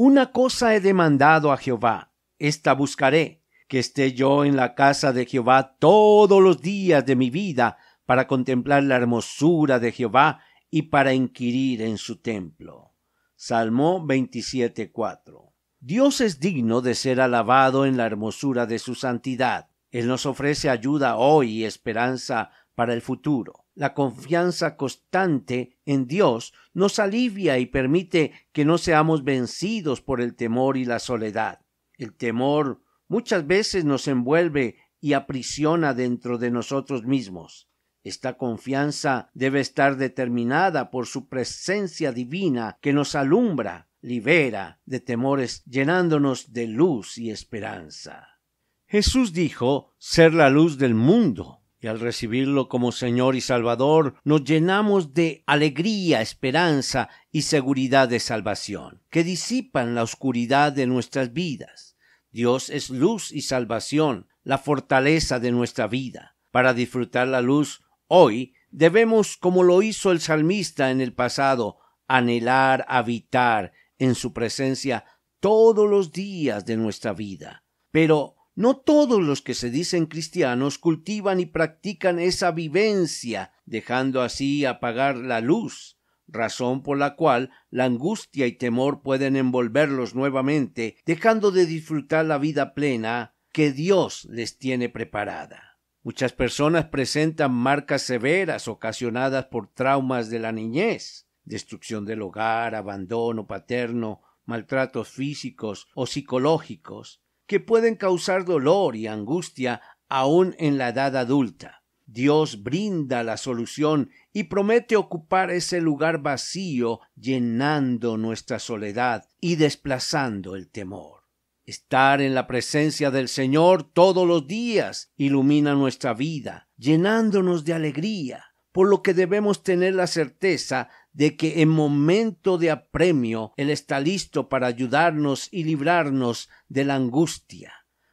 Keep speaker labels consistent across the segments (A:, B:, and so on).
A: Una cosa he demandado a Jehová, esta buscaré, que esté yo en la casa de Jehová todos los días de mi vida, para contemplar la hermosura de Jehová y para inquirir en su templo. Salmo 27.4. Dios es digno de ser alabado en la hermosura de su santidad. Él nos ofrece ayuda hoy y esperanza para el futuro. La confianza constante en Dios nos alivia y permite que no seamos vencidos por el temor y la soledad. El temor muchas veces nos envuelve y aprisiona dentro de nosotros mismos. Esta confianza debe estar determinada por su presencia divina que nos alumbra, libera de temores, llenándonos de luz y esperanza. Jesús dijo ser la luz del mundo y al recibirlo como Señor y Salvador nos llenamos de alegría, esperanza y seguridad de salvación, que disipan la oscuridad de nuestras vidas. Dios es luz y salvación, la fortaleza de nuestra vida. Para disfrutar la luz hoy debemos, como lo hizo el salmista en el pasado, anhelar habitar en su presencia todos los días de nuestra vida. Pero no todos los que se dicen cristianos cultivan y practican esa vivencia, dejando así apagar la luz, razón por la cual la angustia y temor pueden envolverlos nuevamente, dejando de disfrutar la vida plena que Dios les tiene preparada. Muchas personas presentan marcas severas ocasionadas por traumas de la niñez, destrucción del hogar, abandono paterno, maltratos físicos o psicológicos, que pueden causar dolor y angustia aún en la edad adulta. Dios brinda la solución y promete ocupar ese lugar vacío llenando nuestra soledad y desplazando el temor. Estar en la presencia del Señor todos los días ilumina nuestra vida, llenándonos de alegría, por lo que debemos tener la certeza de que en momento de apremio Él está listo para ayudarnos y librarnos de la angustia.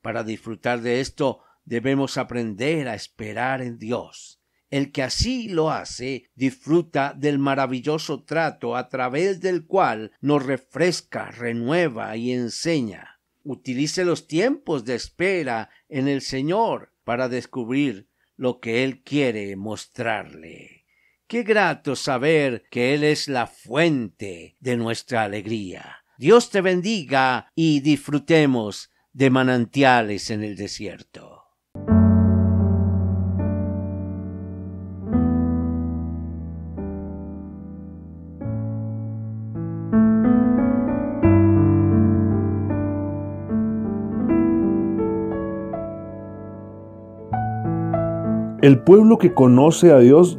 A: Para disfrutar de esto debemos aprender a esperar en Dios. El que así lo hace disfruta del maravilloso trato a través del cual nos refresca, renueva y enseña. Utilice los tiempos de espera en el Señor para descubrir lo que Él quiere mostrarle. Qué grato saber que Él es la fuente de nuestra alegría. Dios te bendiga y disfrutemos de manantiales en el desierto.
B: El pueblo que conoce a Dios